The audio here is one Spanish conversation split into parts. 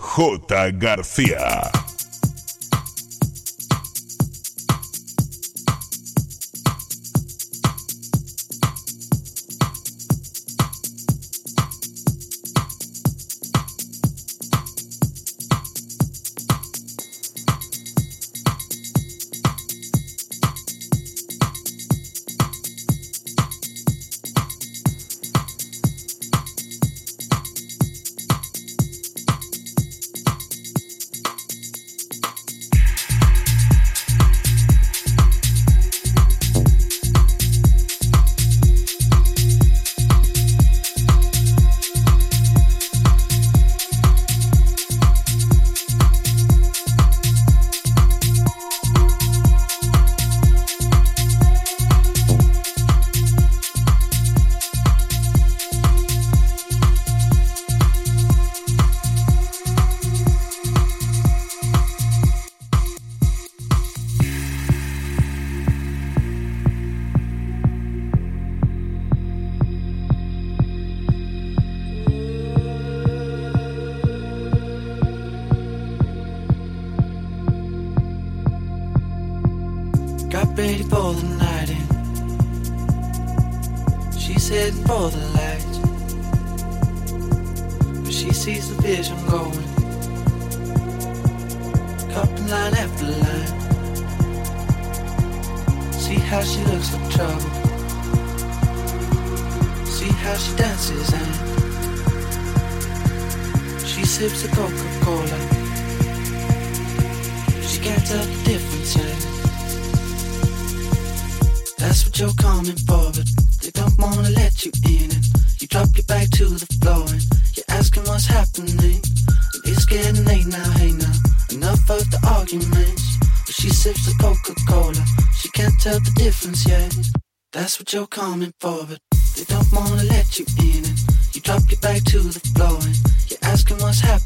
J. García.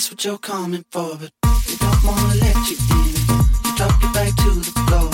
That's what you're coming for, but we don't wanna let you in. You drop your back to the floor.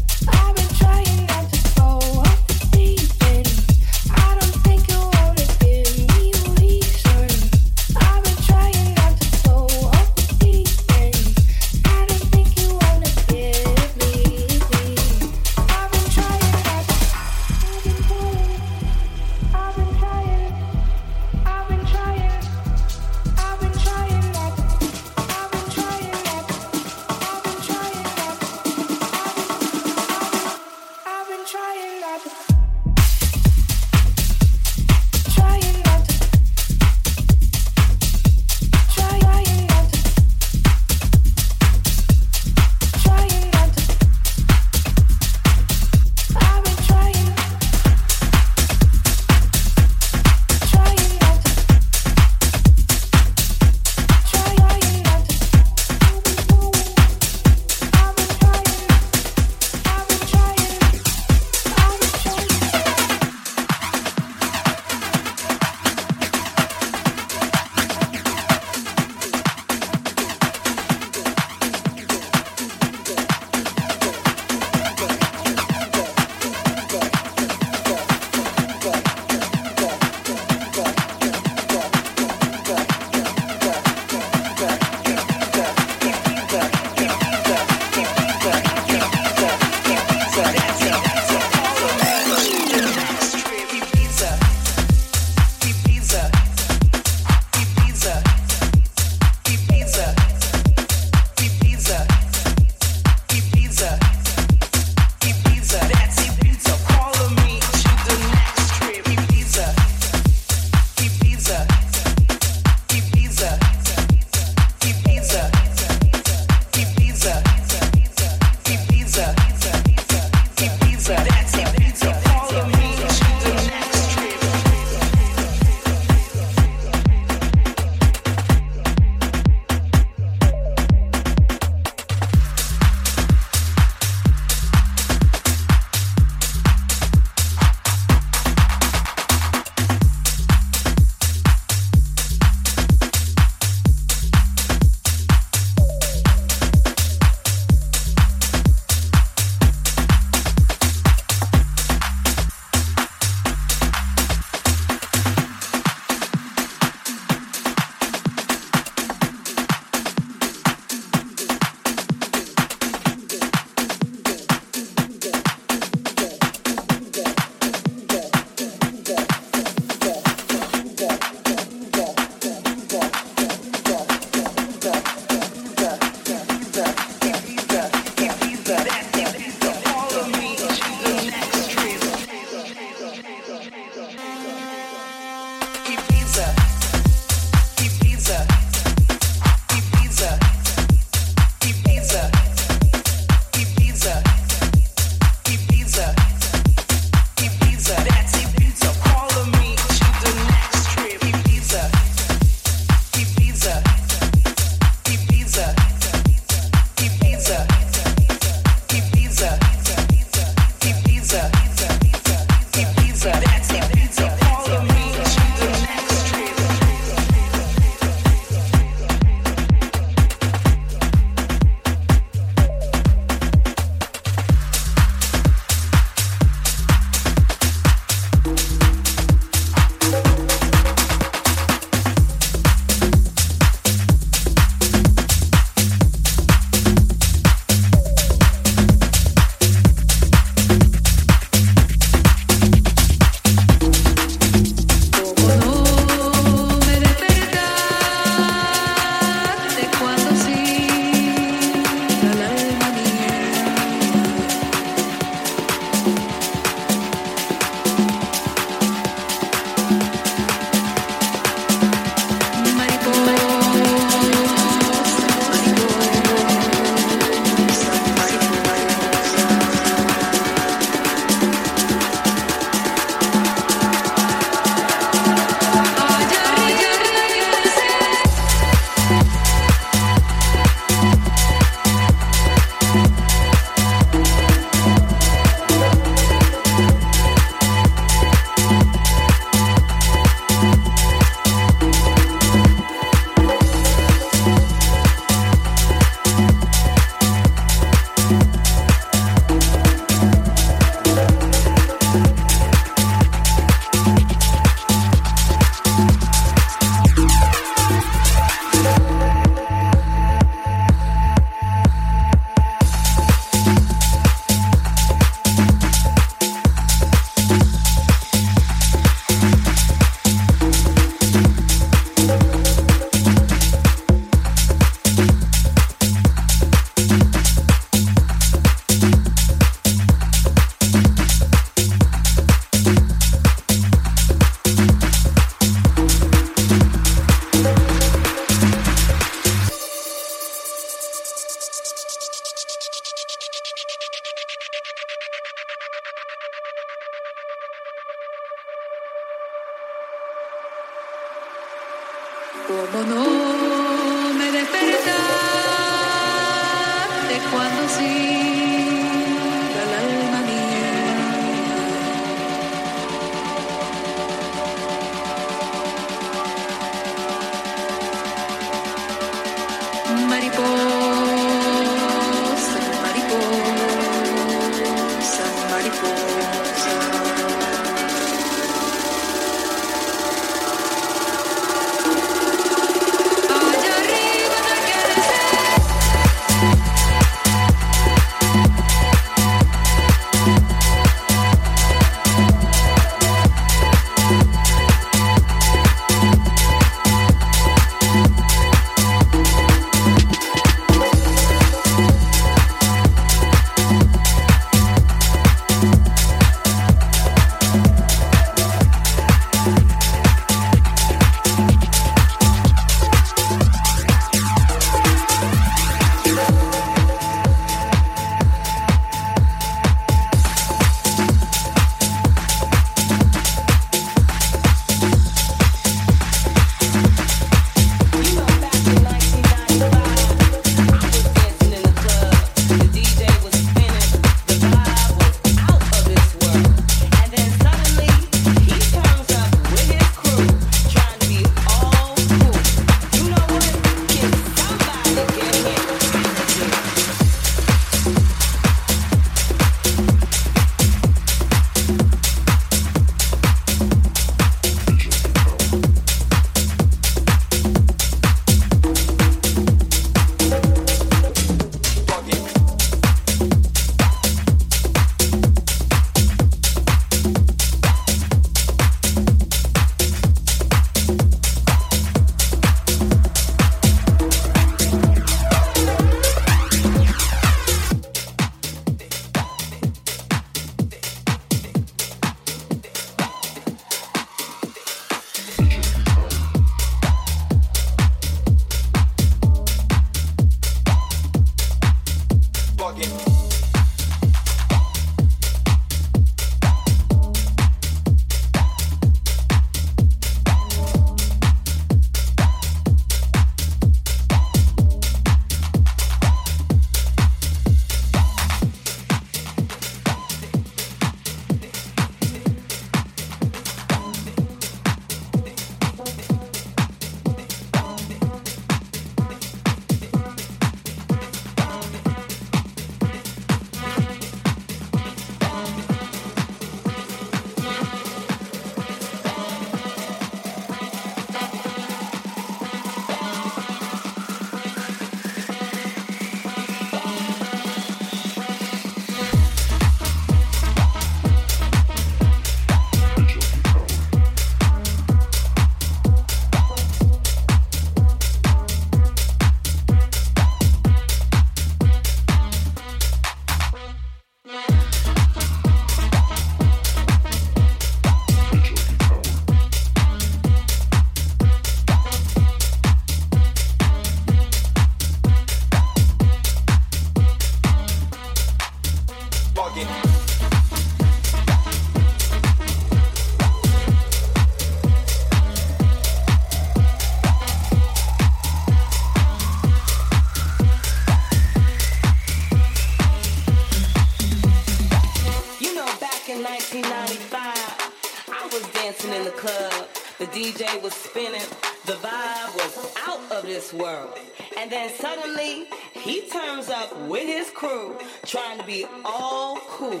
comes up with his crew trying to be all cool.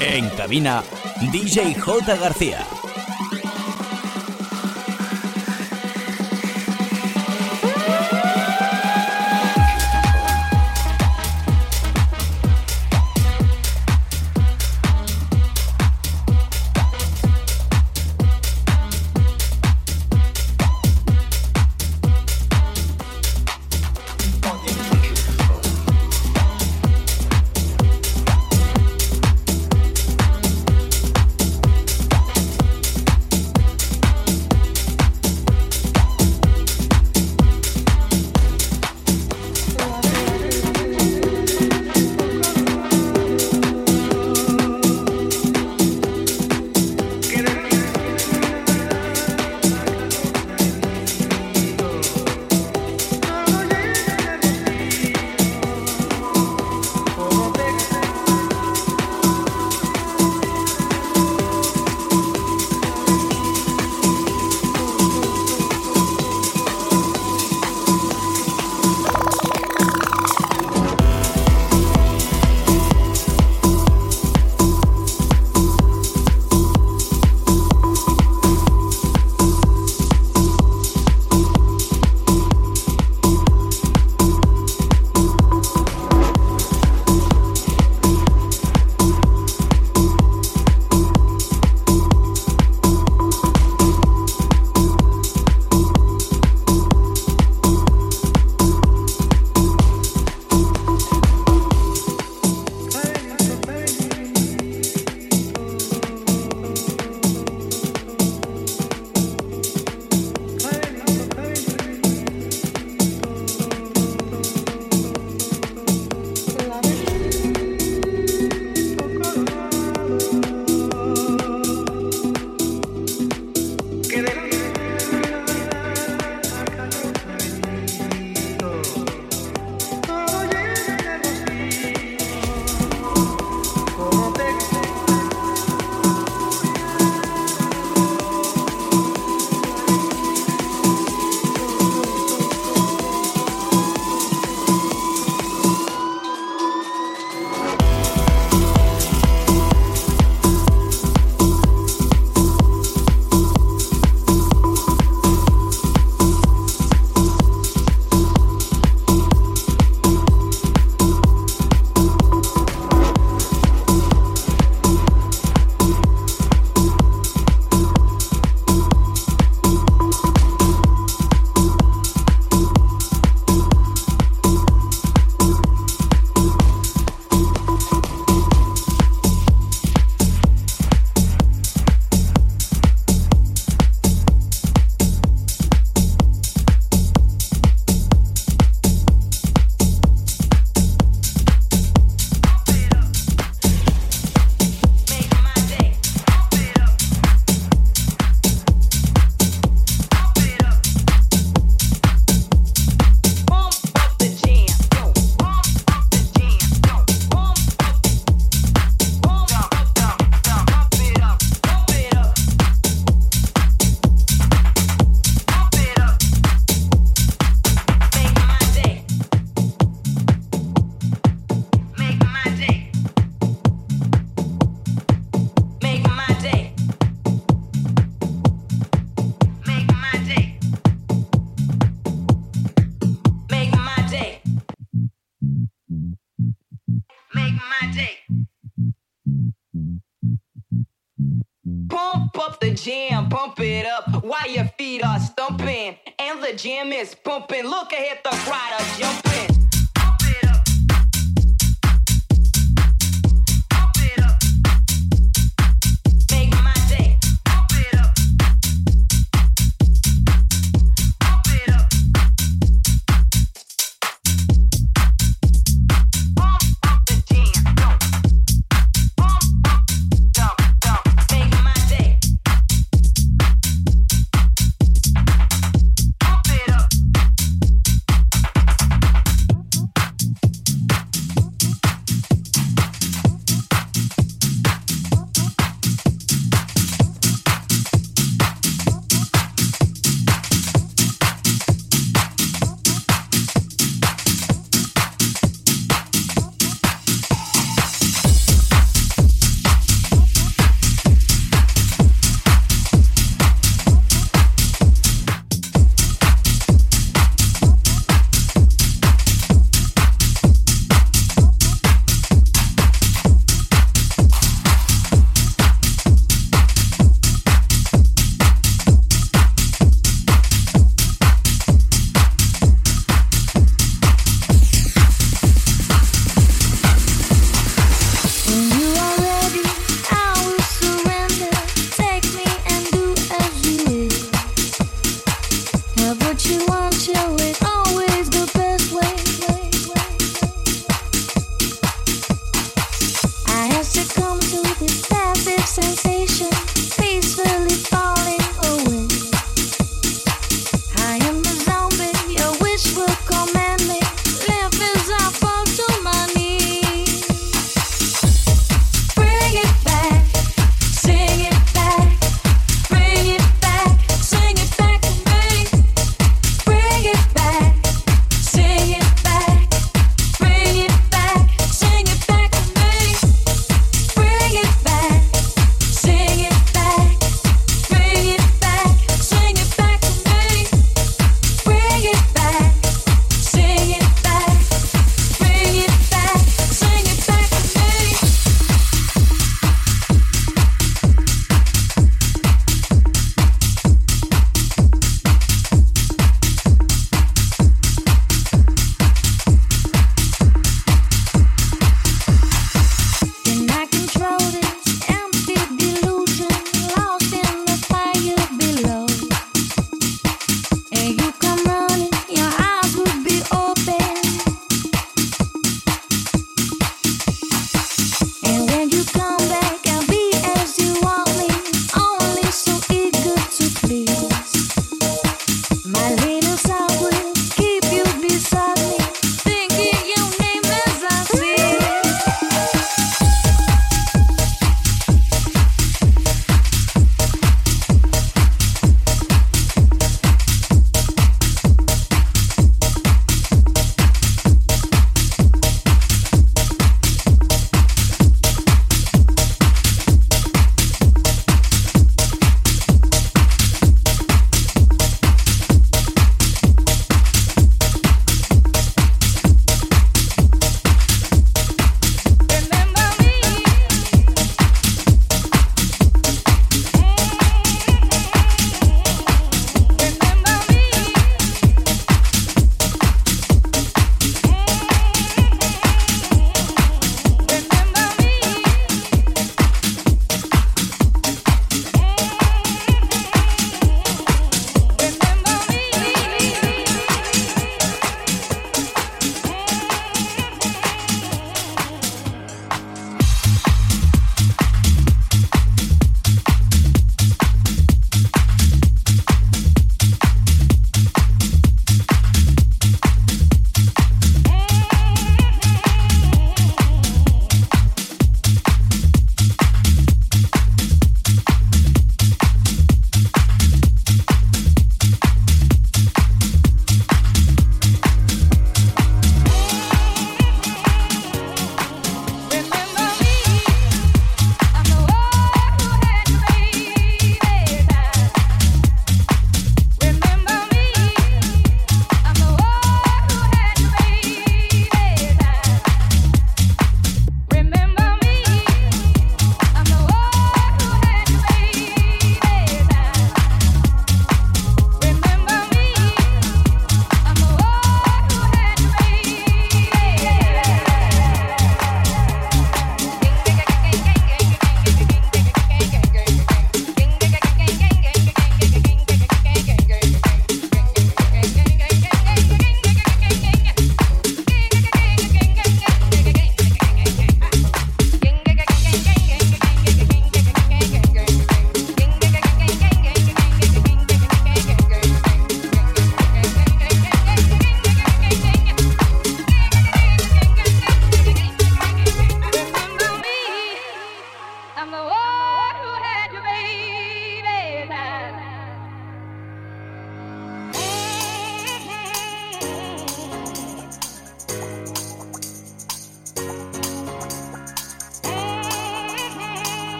En cabina, DJ J. García.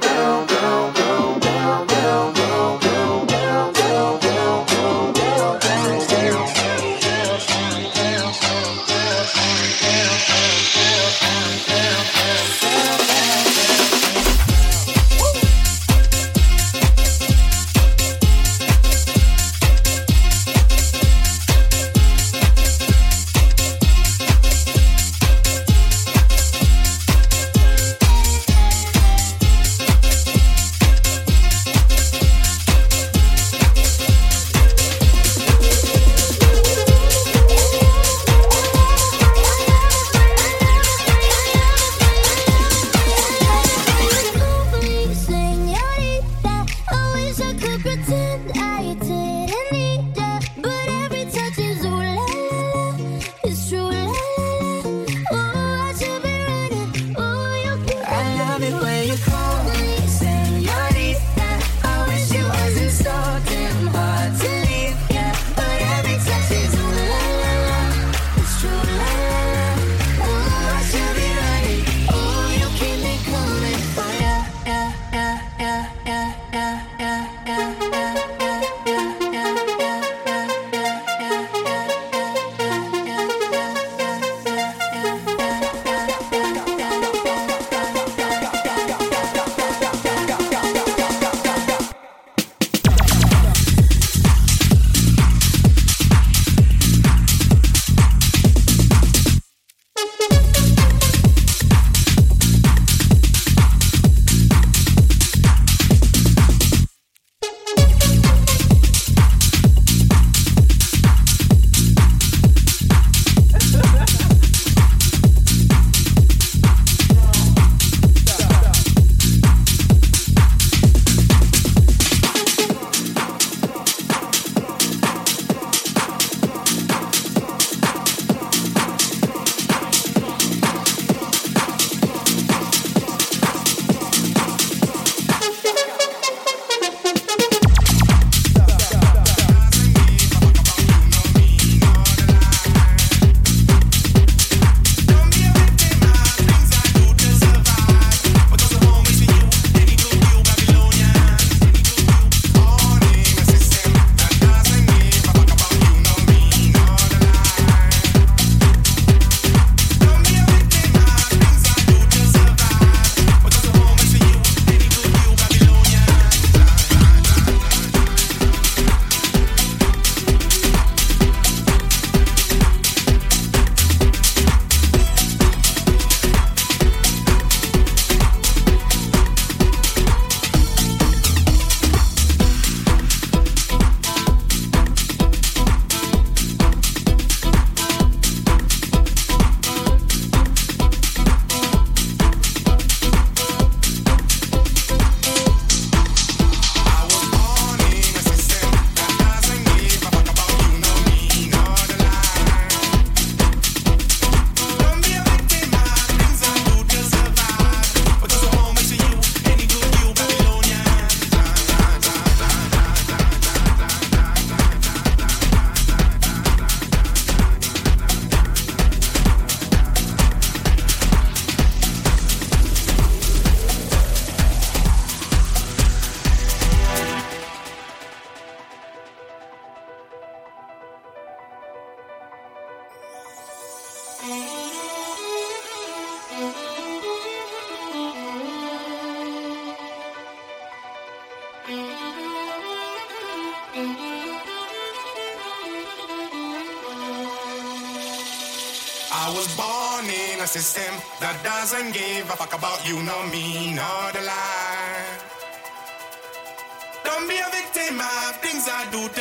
down, down, down.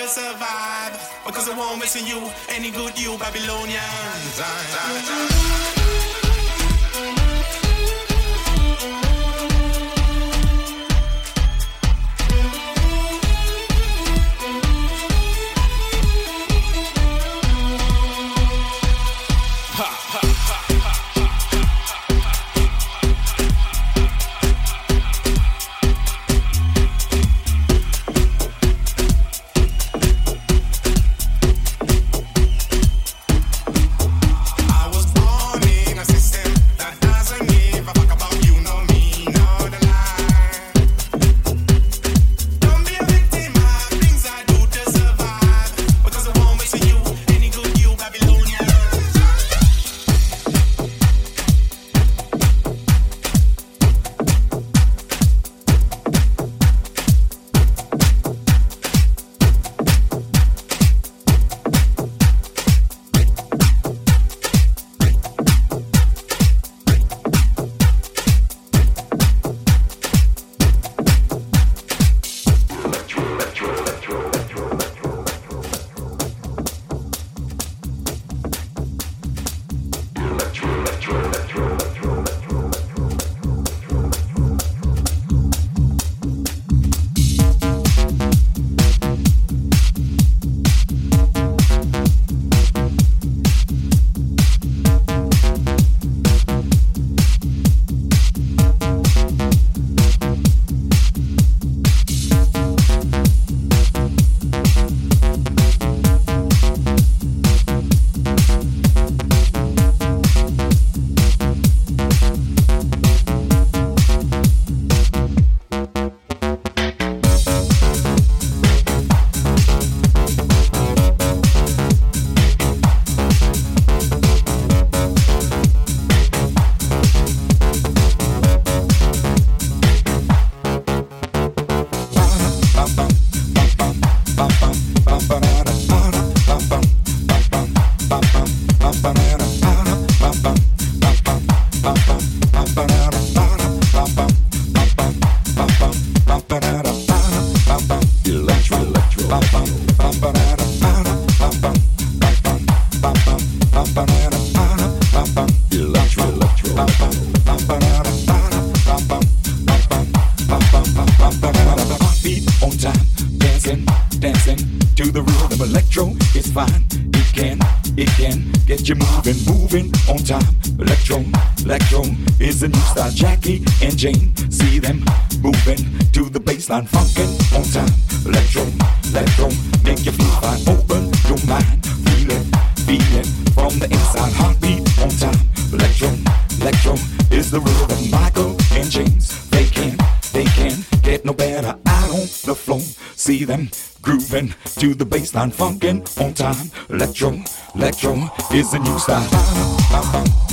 Do survive. Because I won't miss you, any good you Babylonians. Jane, see them moving to the baseline, funkin' on time. Electro, electro, make you feel fine. Open your mind, feel it, feel it from the inside. Heartbeat on time. Electro, electro is the rhythm. Michael and James, they can, they can get no better out on the floor. See them grooving to the baseline, funkin' on time. Electro, electro is the new style. Electro,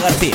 García.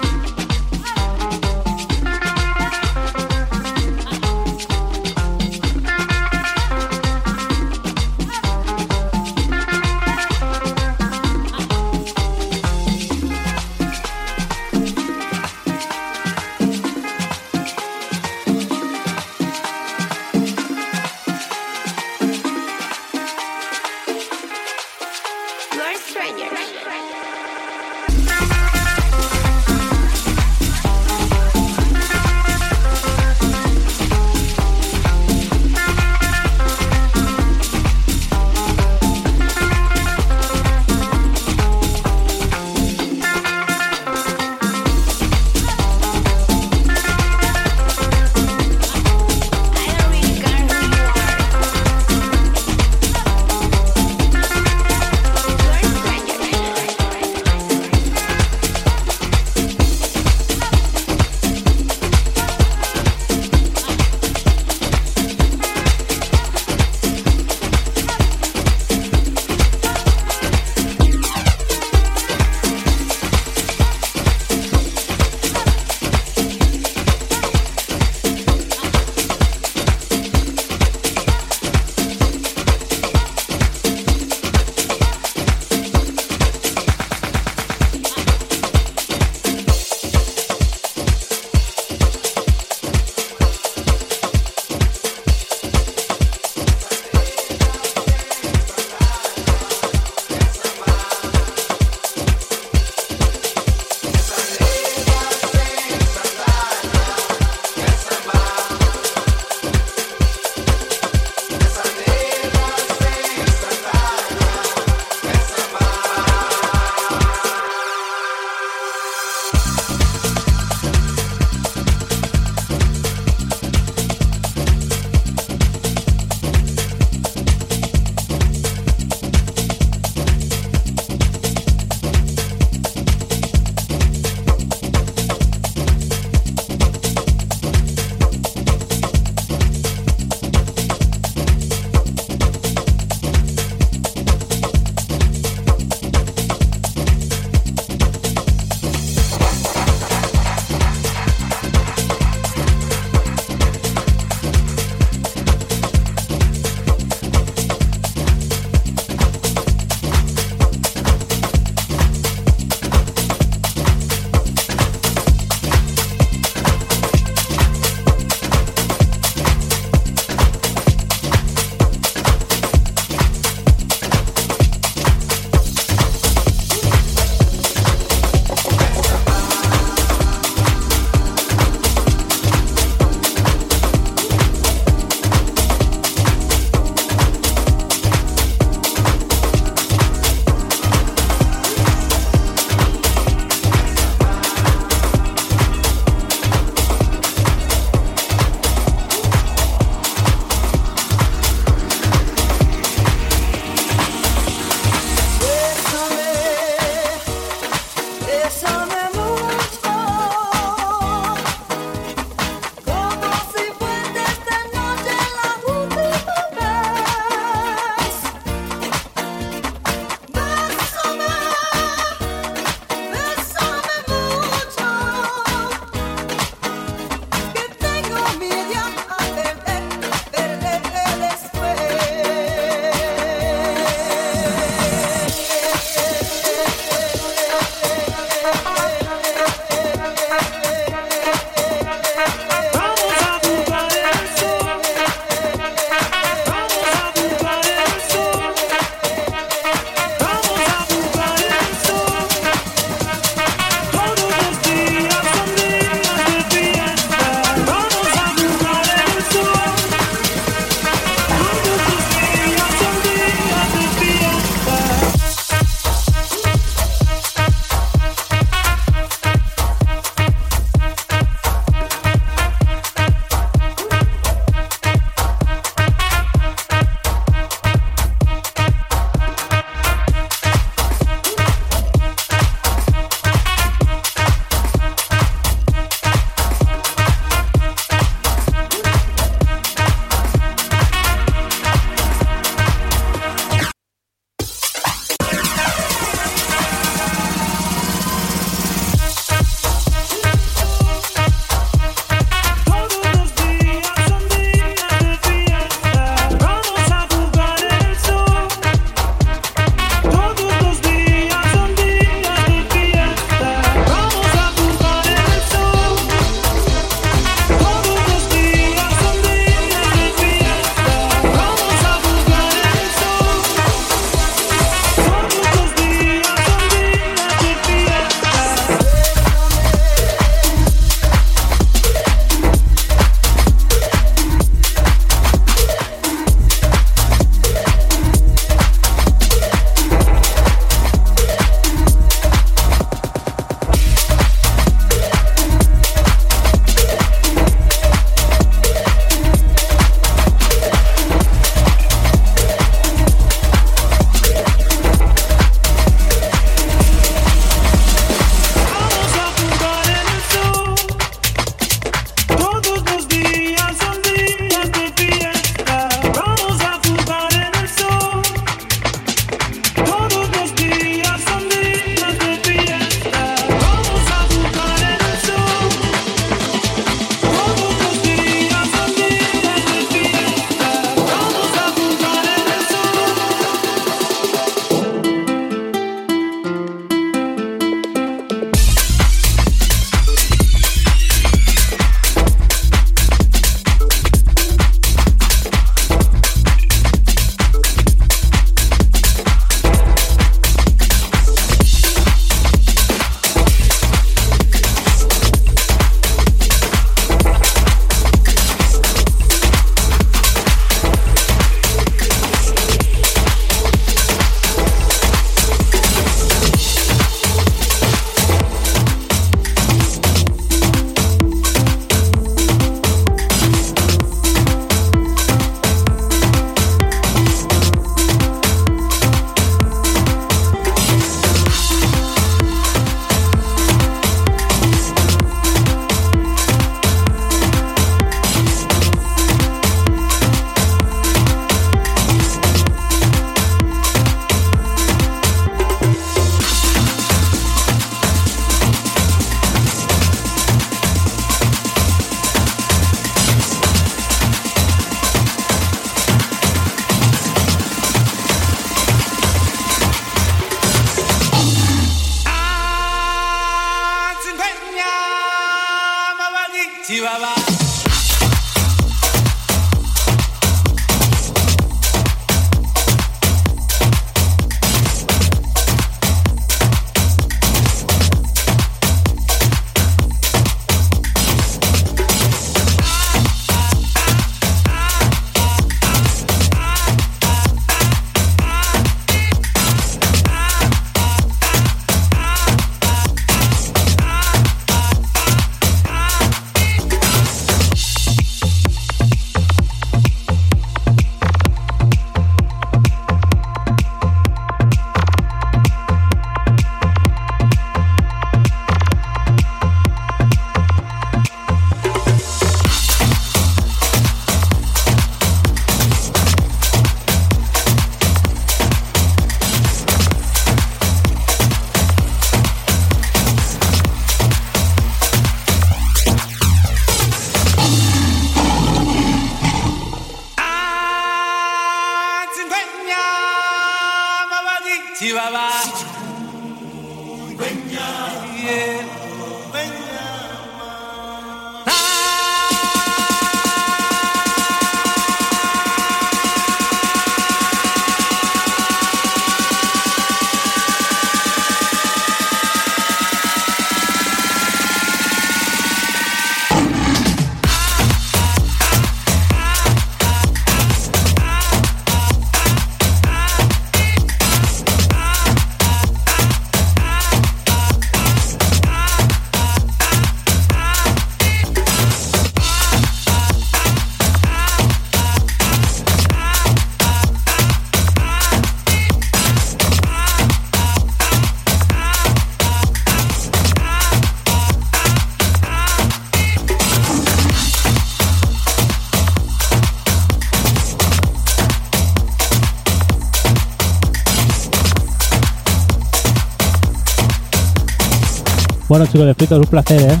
Bueno chicos, de fritos, un placer, ¿eh?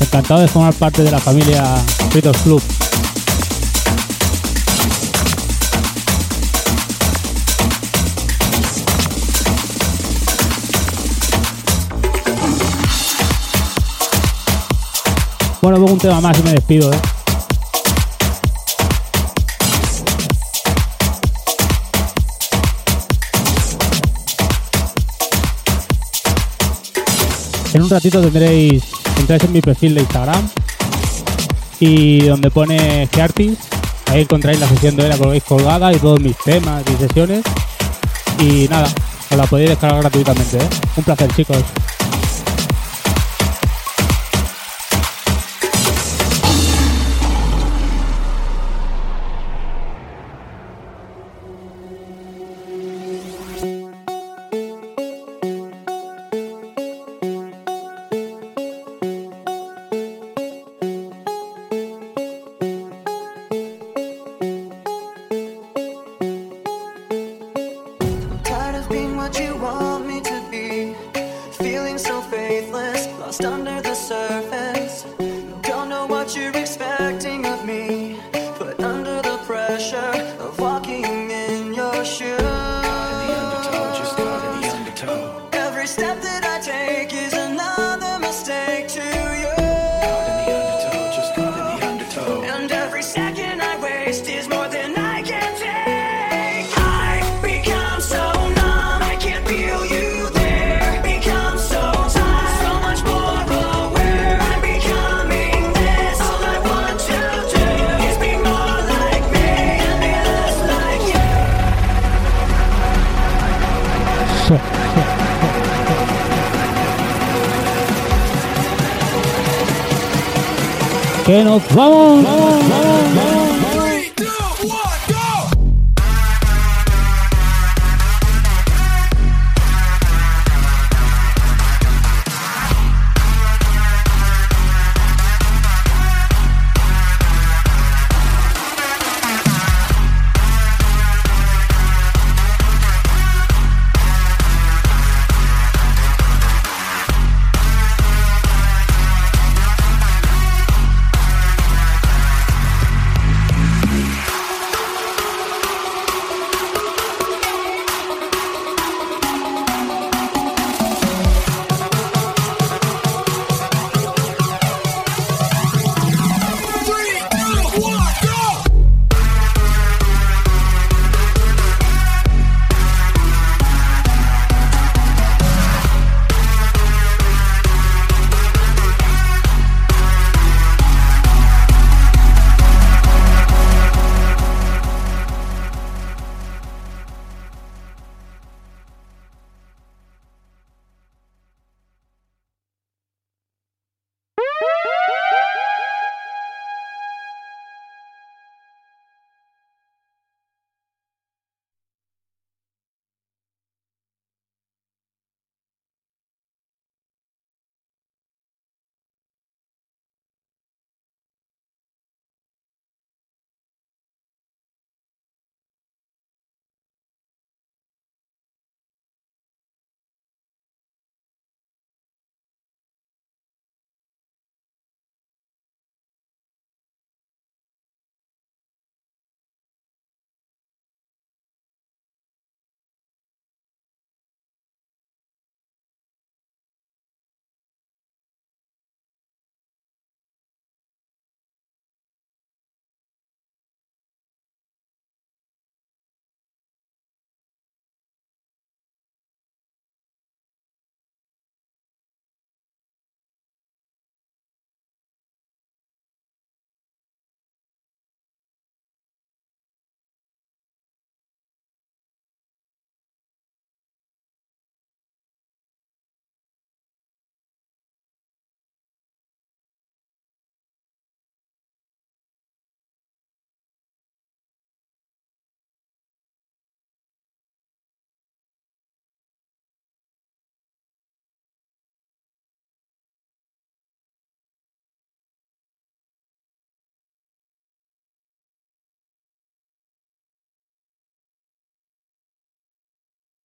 Encantado de formar parte de la familia Fritos Club. Bueno, pongo un tema más y me despido, ¿eh? En un ratito tendréis, entráis en mi perfil de Instagram y donde pone Geartis, ahí encontráis la sesión de hoy, la colgáis colgada y todos mis temas y sesiones. Y nada, os la podéis descargar gratuitamente. ¿eh? Un placer chicos.